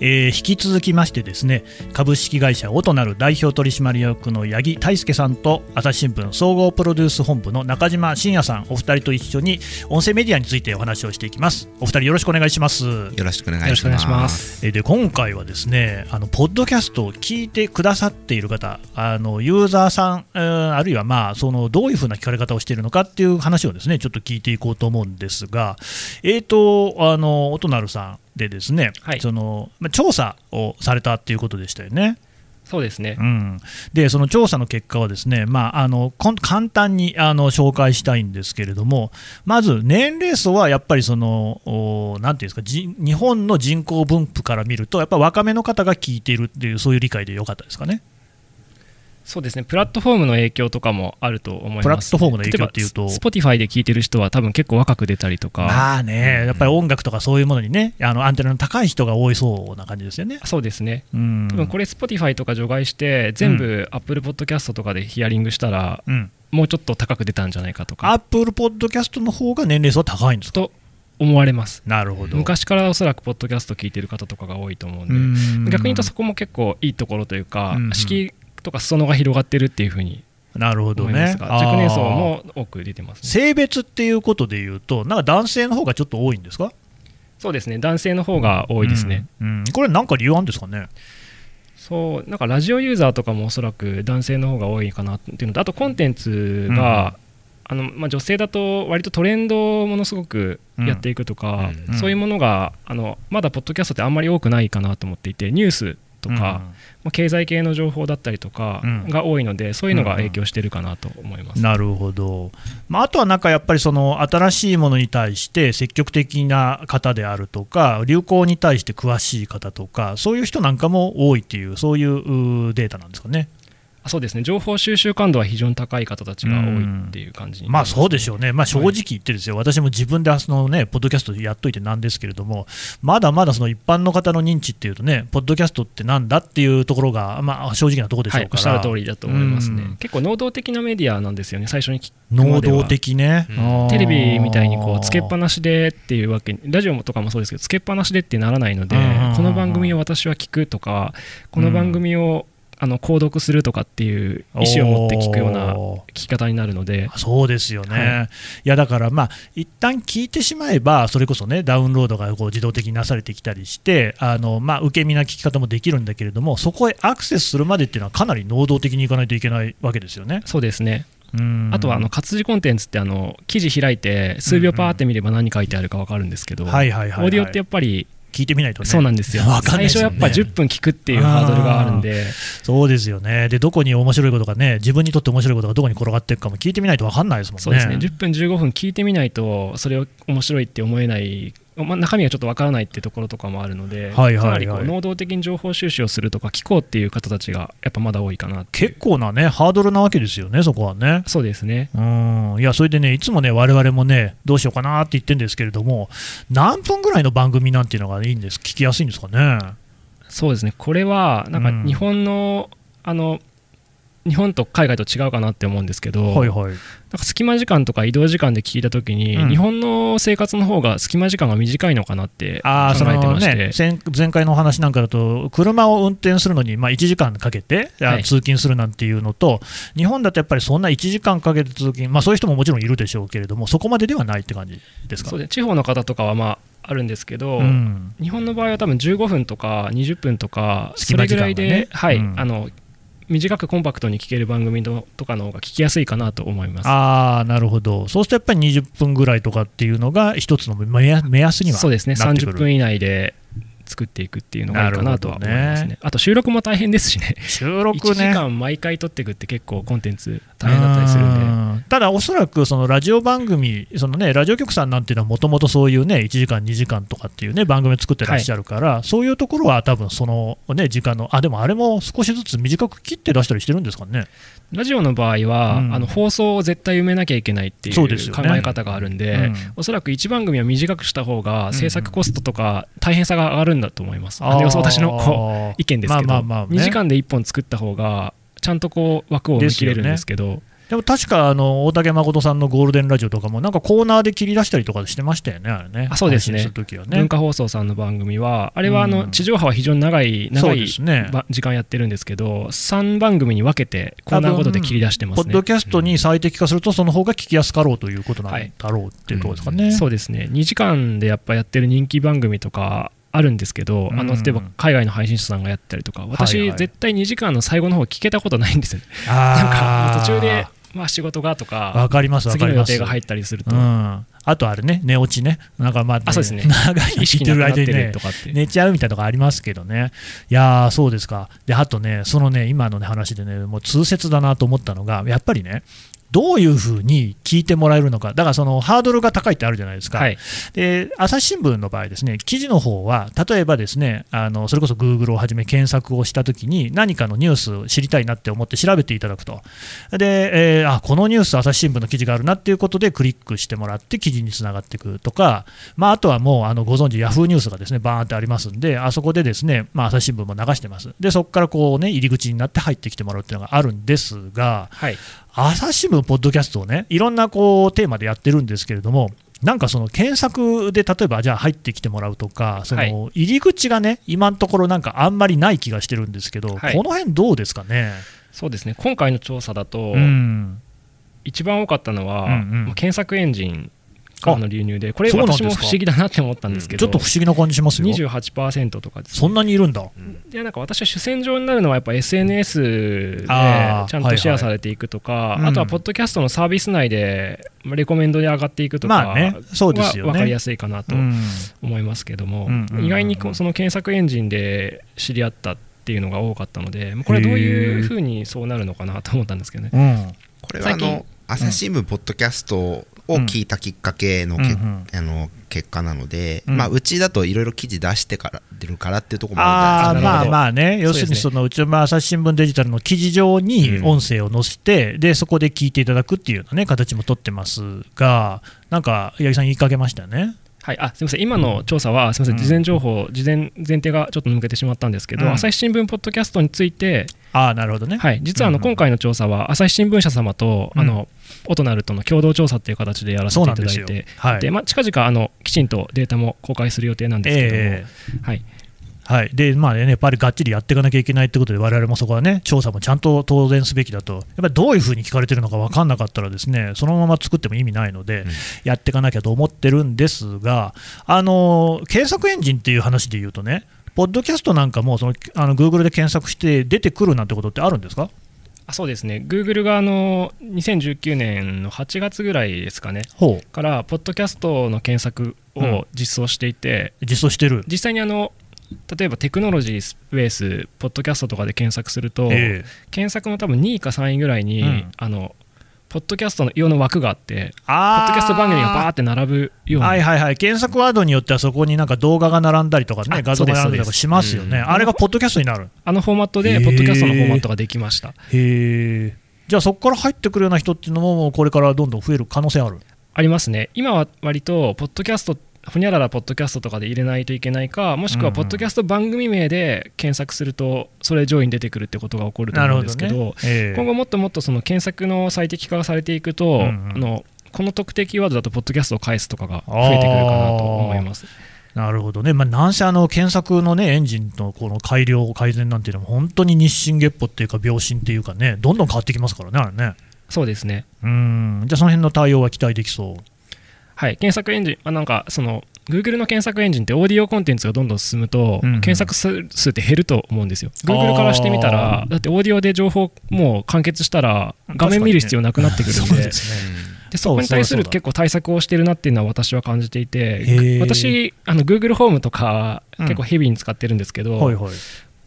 えー、引き続きましてですね株式会社オトナル代表取締役の八木大輔さんと朝日新聞総合プロデュース本部の中島真也さんお二人と一緒に音声メディアについてお話をしていきます。お二人よろしくお願いします。よろしくお願いします。えで今回はですねあのポッドキャストを聞いてくださっている方あのユーザーさん、えー、あるいはまあそのどういうふうな聞かれ方をしているのかっていう話をですねちょっと聞いていこうと思うんですがえっ、ー、とあのオトナルさんでですね、はい、そのまあ、調査をされたっていうことでしたよね。そうですね、うん、でその調査の結果はですね、まあ、あの簡単にあの紹介したいんですけれども、まず年齢層はやっぱりその、なんていうんですか、日本の人口分布から見ると、やっぱ若めの方が聞いているっていう、そういう理解でよかったですかね。そうですね。プラットフォームの影響とかもあると思います、プラットフォームの影響っていうと、Spotify で聞いてる人は、多分結構若く出たりとか、まあね、やっぱり音楽とかそういうものにね、あのアンテナの高い人が多いそうな感じですよね。そうですね、うん、多分これ、Spotify とか除外して、全部 Apple Podcast とかでヒアリングしたら、うん、もうちょっと高く出たんじゃないかとか。Apple Podcast の方が年齢層は高いんですと思われます。なるほど。昔からおそらくポッドキャスト聞いてる方とかが多いと思うんで。逆に言うとそこも結構いいところというか、敷とか裾野が広がってるっていうふうになるほどね。若年層も多く出てます、ね、性別っていうことでいうと、なんか男性の方がちょっと多いんですか？そうですね、男性の方が多いですね。うん、うん、これ、なんか理由あるんですかね？そうなんかラジオユーザーとかもおそらく男性の方が多いかなっていうのと、あとコンテンツが、うん、あのまあ、女性だと割とトレンドものすごくやっていくとか、うん、そういうものがあのまだポッドキャストってあんまり多くないかなと思っていて、ニュースとか、まあ、経済系の情報だったりとかが多いので、そういうのが影響してるかなと思います、なるほど、まあ、あとはなんかやっぱりその新しいものに対して積極的な方であるとか、流行に対して詳しい方とか、そういう人なんかも多いっていう、そういうデータなんですかね。そうですね。情報収集感度は非常に高い方たちが多いっていう感じ、ね、まあそうでしょうね、まあ、正直言ってですよ、はい、私も自分でその、ね、ポッドキャストやっといてなんですけれども、まだまだその一般の方の認知っていうとね、ポッドキャストってなんだっていうところが、まあ、正直なところでしょうから、はい、おっしゃる通りだと思いますね、結構能動的なメディアなんですよね、最初に能動的ね、うん、テレビみたいにこうつけっぱなしでっていうわけラジオとかもそうですけど、つけっぱなしでってならないので、この番組を私は聞くとか、この番組をあの購読するとかっていう意思を持って聞くような聞き方になるので。そうですよね、はい、いやだからまあ一旦聞いてしまえばそれこそねダウンロードがこう自動的になされてきたりしてあの、まあ、受け身な聞き方もできるんだけれどもそこへアクセスするまでっていうのはかなり能動的にいかないといけないわけですよね。そうですね。あとはあの活字コンテンツってあの記事開いて数秒パーって見れば何書いてあるか分かるんですけど、オーディオってやっぱり聞いてみないとね。そうなんですよ、ね、最初やっぱ10分聞くっていうハードルがあるんで。そうですよね。でどこに面白いことがね自分にとって面白いことがどこに転がっていくかも聞いてみないと分かんないですもんね。そうですね。10分15分聞いてみないとそれを面白いって思えないまあ、中身がちょっとわからないっていうところとかもあるので、はいはいはい、かなりこう能動的に情報収集をするとか聞こうっていう方たちがやっぱまだ多いかな結構なねハードルなわけですよねそこはね。そうですね。うん。いやそれでねいつもね我々もねどうしようかなって言ってるんですけれども何分ぐらいの番組なんていうのがいいんです聞きやすいんですかね？そうですね。これはなんか日本の、うん、あの日本と海外と違うかなって思うんですけど、はいはい、なんか隙間時間とか移動時間で聞いたときに、うん、日本の生活の方が隙間時間が短いのかなって考えてまして、ね、前回のお話なんかだと車を運転するのにまあ1時間かけて、はい、通勤するなんていうのと日本だとやっぱりそんな1時間かけて通勤、まあ、そういう人ももちろんいるでしょうけれどもそこまでではないって感じですか？そうで地方の方とかはまああるんですけど、うん、日本の場合は多分15分とか20分とかそれぐらいで、ね、はい、うん、あの短くコンパクトに聞ける番組とかの方が聞きやすいかなと思います。あなるほど、そうするとやっぱり20分ぐらいとかっていうのが、一つの目安にはそうですね、30分以内で作っていくっていうのがいいかなとは思いますね、ね、あと収録も大変ですしね、収録ね。1時間毎回撮っていくって結構コンテンツ大変だったりするんで。ただ、おそらくそのラジオ番組、そのね、ラジオ局さんなんていうのは、もともとそういうね、1時間、2時間とかっていうね、番組を作ってらっしゃるから、はい、そういうところは多分そのね、時間の、あ、でもあれも少しずつ短く切って出したりしてるんですかね。ラジオの場合は、うん、あの放送を絶対埋めなきゃいけないっていう考え方があるんで、ねうん、おそらく1番組は短くした方が制作コストとか大変さが上がるんだと思います。うん、私のこう意見ですけど、まあまあまあね、2時間で1本作った方がちゃんとこう枠を埋め切れるんですけど。でも確かあの大竹誠さんのゴールデンラジオとかも、なんかコーナーで切り出したりとかしてましたよね、あれね、あそうですね。ね。文化放送さんの番組は、あれはあの、地上波は非常に長い、長い、ね、時間やってるんですけど、3番組に分けて、コーナーごとで切り出してます、ね、ポッドキャストに最適化すると、その方が聞きやすかろうということなんだろうっていうところですかね、うん、そうですね、2時間でやっぱやってる人気番組とか、あるんですけど、あの例えば海外の配信者さんがやったりとか、私、はいはい、絶対2時間の最後の方聞けたことないんですよね。なんか途中でまあ、仕事がとか、わかります次の予定が入ったりすると、うん、あとあれね、寝落ちね、なんかまあ、ね、あそうですね、長い意識てる間にね、寝ちゃうみたいなとこありますけどね、いやー、そうですか、であとね、そのね、今の、ね、話でね、もう痛切だなと思ったのが、やっぱりね、どういうふうに聞いてもらえるのか、だからそのハードルが高いってあるじゃないですか、はい、で朝日新聞の場合、ですね記事の方は、例えばですねあのそれこそ Google をはじめ検索をしたときに、何かのニュースを知りたいなって思って調べていただくと、でえー、あこのニュース、朝日新聞の記事があるなっていうことでクリックしてもらって、記事につながっていくとか、まあ、あとはもうあのご存知、ヤフーニュースがですねバーンってありますんで、あそこでですね、まあ、朝日新聞も流してます、でそこからこう、ね、入り口になって入ってきてもらうっていうのがあるんですが、はい、朝日新聞、ポッドキャストをね、いろんなこうテーマでやってるんですけれども、なんかその検索で例えばじゃあ入ってきてもらうとか、その入り口がね、今のところなんかあんまりない気がしてるんですけど、はい、この辺どうですかね？そうですね。今回の調査だと、うん、一番多かったのは、うんうん、検索エンジンからの流入で、これ、私も不思議だなって思ったんですけど、ちょっと不思議な感じしますよ。28%とかです、ね、そんなにいるんだ。いやなんか私は主戦場になるのは、やっぱ SNS でちゃんとシェアされていくとか、はいはい、あとはポッドキャストのサービス内で、レコメンドで上がっていくとかは分かりやすいかなと思いますけども、意外にその検索エンジンで知り合ったっていうのが多かったので、これはどういうふうにそうなるのかなと思ったんですけどね。うん、これはあの朝日新聞ポッドキャストを聞いたきっかけのけ、うん、あの結果なので、うん、まあ、うちだといろいろ記事出してから出るからっていうところもあるまあまあね、要するにそのうちの朝日新聞デジタルの記事上に音声を載せて、うん、でそこで聞いていただくっていうような、ね、形も取ってますが、なんか八木さん、言いかけましたね。はい、あすみません、今の調査は、すみません、事前情報、事前前提がちょっと抜けてしまったんですけど、うん、朝日新聞ポッドキャストについて、あなるほどね、はい、実はあの、今回の調査は、朝日新聞社様と、あのオトナルとの共同調査っていう形でやらせていただいて、はい、でまあ、近々あのきちんとデータも公開する予定なんですけども、えー、はい、はい。でまあね、やっぱりがっちりやっていかなきゃいけないということで、われわれもそこはね、調査もちゃんと当然すべきだと、やっぱりどういうふうに聞かれてるのか分かんなかったら、ですねそのまま作っても意味ないので、うん、やっていかなきゃと思ってるんですが、あの検索エンジンっていう話で言うとね、ポッドキャストなんかもそのあの Google で検索して出てくるなんてことってあるんですか？あそうですね、グーグルがあの2019年の8月ぐらいですかね、から、ポッドキャストの検索を実装していて、うん、実装してる。実際にあの例えばテクノロジースペース、ポッドキャストとかで検索すると、えー、検索の多分2位か3位ぐらいに、うん、あのポッドキャストの用の枠があって、ポッドキャスト番組がバーって並ぶような。はいはいはい、検索ワードによってはそこになんか動画が並んだりとかね、画像が並んだりとかしますよね、あれがポッドキャストになる。あのフォーマットで、ポッドキャストのフォーマットができました。へえ。じゃあそこから入ってくるような人っていうのも、これからどんどん増える可能性ある？ありますね。今は割と、ポッドキャストほにゃららポッドキャストとかで入れないといけないか、もしくはポッドキャスト番組名で検索すると、それ上位に出てくるってことが起こると思うんですけど、どねえ。ー、今後もっともっとその検索の最適化がされていくと、うんうん、あのこの特定キーワードだと、ポッドキャストを返すとかが増えてくるかなと思います。なるほどね、まあ、なんせあの検索の、ね、エンジンのこの改良、改善なんていうのは、本当に日進月歩っていうか、秒針っていうかね、どんどん変わってきますからね、あれね。そうですね。うん。じゃあ、その辺の対応は期待できそう。はい、検索エンジン、あなんかその Google の検索エンジンってオーディオコンテンツがどんどん進むと、うんうん、検索数って減ると思うんですよ。Google からしてみたら、だってオーディオで情報もう完結したら、画面見る必要なくなってくるんで。ね、でそこに対する結構対策をしてるなっていうのは私は感じていて私あの Google ホームとか結構ヘビーに使ってるんですけど、うんはいはい、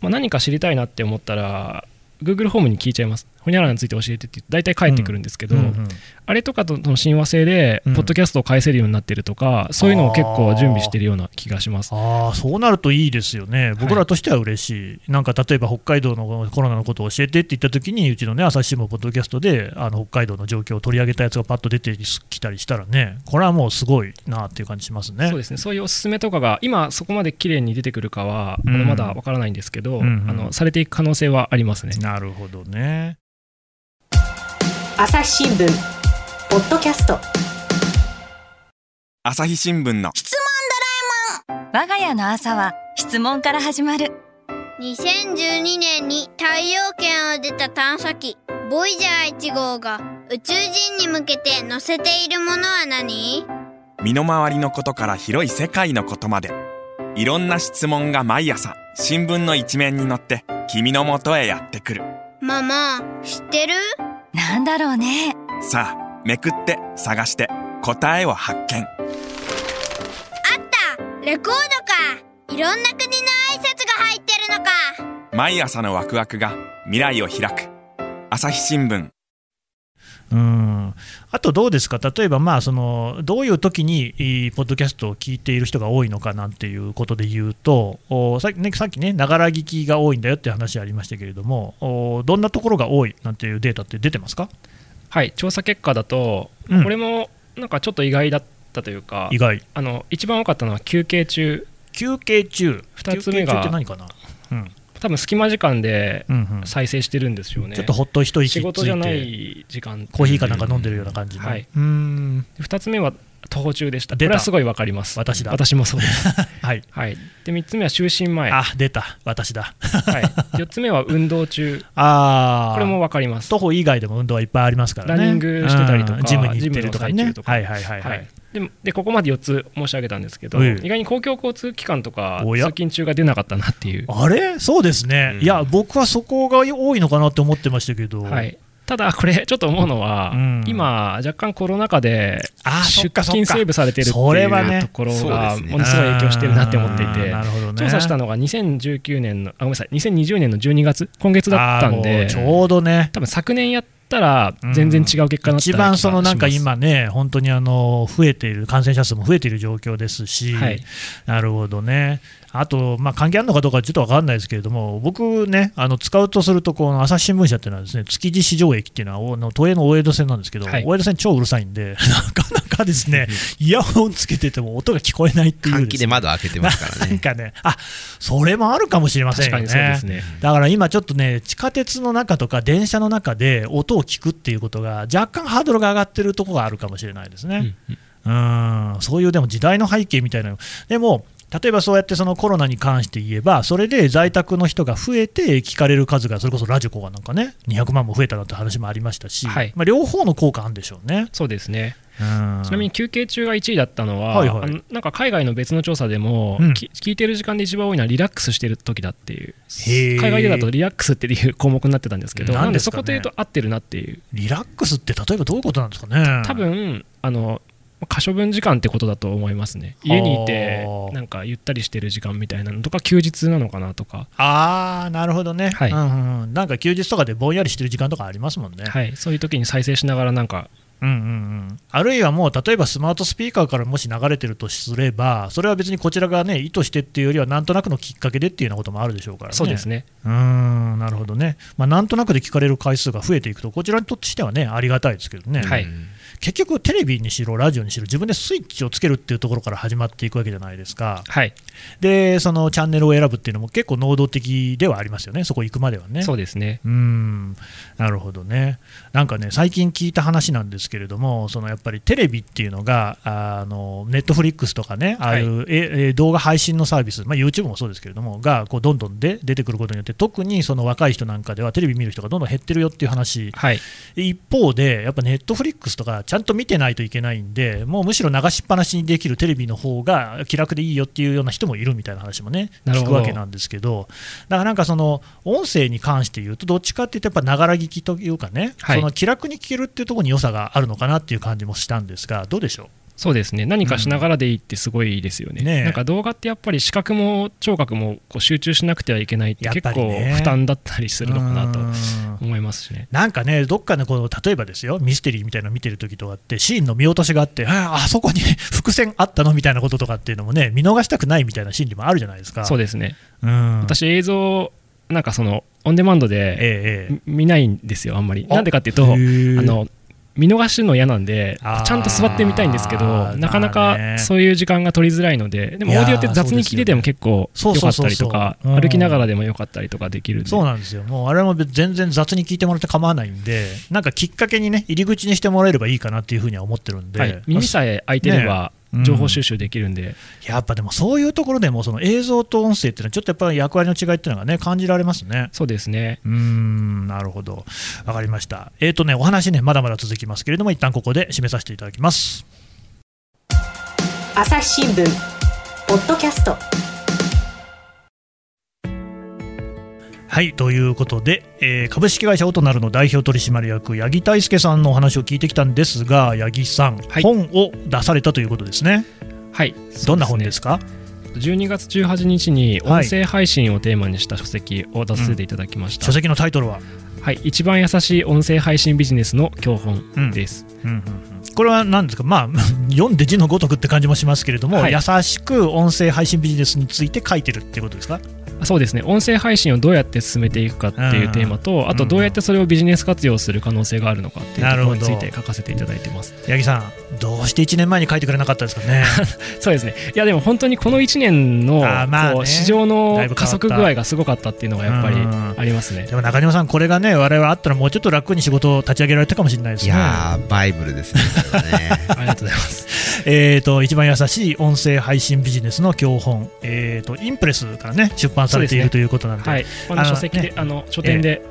まあ、何か知りたいなって思ったら Google ホームに聞いちゃいますほにゃららについて教えてって大体返ってくるんですけど、うんうんうん、あれとかとの親和性で、ポッドキャストを返せるようになってるとか、そういうのを結構準備してるような気がします。あそうなるといいですよね、僕らとしては嬉しい、はい、なんか例えば北海道のコロナのことを教えてって言ったときに、うちの、ね、朝日新聞、ポッドキャストであの北海道の状況を取り上げたやつがパッと出てきたりしたらね、これはもうすごいなっていう感じしますね。そうですね、そういうおすすめとかが、今、そこまで綺麗に出てくるかは、うん、まだわからないんですけど、うんうん、あのされていく可能性はありますね。なるほどね朝日新聞。ポッドキャスト。朝日新聞の。質問ドラえもん我が家の朝は質問から始まる。2012年に太陽圏を出た探査機ボイジャー1号が宇宙人に向けて載せているものは何？身の回りのことから広い世界のことまで。いろんな質問が毎朝新聞の一面に載って君のもとへやってくる。ママ知ってる？なんだろうね。さあめくって探して。答えを発見。あった。レコードか。いろんな国の挨拶が入ってるのか。毎朝のワクワクが未来を開く。朝日新聞うん。あとどうですか、例えばまあそのどういう時にポッドキャストを聞いている人が多いのかなんていうことで言うと、さっきね、さっきね、ながら聞きが多いんだよって話ありましたけれども、どんなところが多いなんていうデータって出てますか？はい調査結果だと、うん、これもなんかちょっと意外だったというか、意外。あの一番多かったのは休憩中。休憩中。2つ目が何かな、うん多分隙間時間で再生してるんですよね、うんうん、ちょっとほっと一息仕事じゃない時間。コーヒーかなんか飲んでるような感じ、はい、うん。2つ目は徒歩中でした。これはすごいわかります。私だ。私もそうです。はい、はい、で3つ目は就寝前。あ出た。私だ、はい、4つ目は運動中。あこれもわかります。徒歩以外でも運動はいっぱいありますからね。ランニングしてたりとかジムに行ってるとかね。はいはいはい、はい、ででここまで4つ申し上げたんですけど、意外に公共交通機関とか通勤中が出なかったなっていう。あれ？そうですね、うん、いや僕はそこが多いのかなって思ってましたけど、はい、ただ、これ、ちょっと思うのは、うん、今、若干コロナ禍で出勤セーブされてるっていうところが、ものすごい影響してるなって思っていて、調査したのが2019年の、あごめんなさい、2020年の12月、今月だったんで、ちょうどね、多分昨年やったら全然違う結果になった、うん、一番そのなんか今ね、本当にあの増えている、感染者数も増えている状況ですし、はい、なるほどね。あと、まあ、関係あるのかどうかちょっと分かんないですけれども、僕ね、あの使うとすると、この朝日新聞社っていうのはですね、築地市場駅っていうのは、の都営の大江戸線なんですけど、はい、大江戸線超うるさいんで、なかなかですね、イヤホンつけてても音が聞こえないっていう、換気で窓開けてますからね。なんかね、あそれもあるかもしれませんよね。ねだから今ちょっとね、地下鉄の中とか電車の中で音を聞くっていうことが、若干ハードルが上がってるところがあるかもしれないですね。うんうんそういうでも時代の背景みたいなでも例えばそうやってそのコロナに関して言えば、それで在宅の人が増えて、聞かれる数がそれこそラジコがなんかね、200万も増えたなんて話もありましたし、はい、まあ、両方の効果あるんでしょうね。そうですね。ちなみに休憩中が1位だったのは、はいはい、あのなんか海外の別の調査でも、うん、聞いてる時間で一番多いのはリラックスしてる時だっていう、海外でだとリラックスっていう項目になってたんですけど、なんでそこというと合ってるなっていう。リラックスって例えばどういうことなんですかね。多分あの可処分時間ってことだと思いますね。家にいてなんかゆったりしてる時間みたいなのとか休日なのかなとか。ああなるほどね、はい。うんうん、なんか休日とかでぼんやりしてる時間とかありますもんね。はい。そういう時に再生しながらなんかうんうんうん、あるいはもう例えばスマートスピーカーからもし流れてるとすればそれは別にこちらが、ね、意図してっていうよりはなんとなくのきっかけでっていうようなこともあるでしょうからね。そうですね。うんなるほどね、まあ、なんとなくで聞かれる回数が増えていくとこちらにとってはねありがたいですけどね。はい結局、テレビにしろ、ラジオにしろ、自分でスイッチをつけるっていうところから始まっていくわけじゃないですか、はい、でそのチャンネルを選ぶっていうのも結構能動的ではありますよね、そこ行くまではね。そうですね。うん。なるほどね、なんかね、最近聞いた話なんですけれども、そのやっぱりテレビっていうのが、あのネットフリックスとかね、ああいう、はい、え動画配信のサービス、まあ、YouTube もそうですけれども、がこうどんどんで出てくることによって、特にその若い人なんかでは、テレビ見る人がどんどん減ってるよっていう話、はい、一方で、やっぱネットフリックスとか、ちゃんと見てないといけないんで、もうむしろ流しっぱなしにできるテレビの方が気楽でいいよっていうような人もいるみたいな話もね、聞くわけなんですけど、だからなんかその音声に関して言うと、どっちかっていうと、やっぱながら聞きというかね、はい、その気楽に聞けるっていうところに良さがあるのかなっていう感じもしたんですが、どうでしょう？そうですね。何かしながらでいいってすごいですよね。うん。ね、なんか動画ってやっぱり視覚も聴覚もこう集中しなくてはいけないって結構負担だったりするのかなと思いますしね。なんかねどっかのこの例えばですよミステリーみたいなの見てる時とかってシーンの見落としがあってああそこに 伏線あったのみたいなこととかっていうのもね見逃したくないみたいな心理もあるじゃないですか。そうですね、うん、私映像なんかそのオンデマンドで見ないんですよ、あんまり。なんでかっていうと、あの見逃しの嫌なんでちゃんと座ってみたいんですけどなかなかそういう時間が取りづらいのででもオーディオって雑に聞いてても結構良かったりとか歩きながらでも良かったりとかできるそうなんですよ。もうあれも全然雑に聞いてもらって構わないんでなんかきっかけにね入り口にしてもらえればいいかなっていうふうには思ってるんで、はい、耳さえ開いてれば、ね情報収集できるんで、うん、やっぱでもそういうところでもその映像と音声っていうのはちょっとやっぱり役割の違いっていうのがね感じられますね。そうですね。うんなるほどわかりました。えっ、ー、とねお話ねまだまだ続きますけれども一旦ここで締めさせていただきます。朝日新聞ポッドキャストはいということで、えー、株式会社オトナルの代表取締役八木大輔さんのお話を聞いてきたんですが八木さん、はい、本を出されたということですね。はい。どんな本ですか？12月18日に音声配信をテーマにした書籍を出させていただきました、うん、書籍のタイトルは？はい。一番優しい音声配信ビジネスの教本です、うんうんうん。これは何ですか、まあ、読んで字のごとくって感じもしますけれども、はい、優しく音声配信ビジネスについて書いてるっていうことですか？そうですね。音声配信をどうやって進めていくかっていうテーマと、あとどうやってそれをビジネス活用する可能性があるのかっていうところについて書かせていただいてます。八木さん、どうして1年前に書いてくれなかったですかね？そうですね。いやでも本当にこの1年のこう市場の加速具合がすごかったっていうのがやっぱりありますね。でも中島さん、これがね我々あったらもうちょっと楽に仕事を立ち上げられたかもしれないですね。いやバイブルですね ありがとうございます。えと一番優しい音声配信ビジネスの教本、えーと、インプレスからね出版されているということなんで、はい、この書籍で、あの書店で、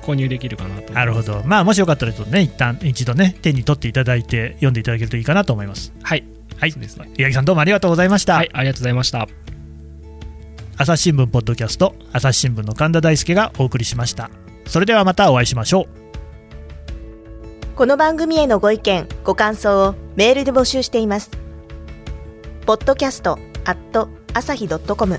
購入できるかなと。なるほど、まあ、もしよかったらちょっとね一旦一度ね手に取っていただいて読んでいただけるといいかなと思います。はい。はい。ですね。八木さんどうもありがとうございました。はいありがとうございました。朝日新聞ポッドキャスト朝日新聞の神田大輔がお送りしました。それではまたお会いしましょう。この番組へのご意見ご感想をメールで募集しています。ポッドキャストアット朝日ドットコム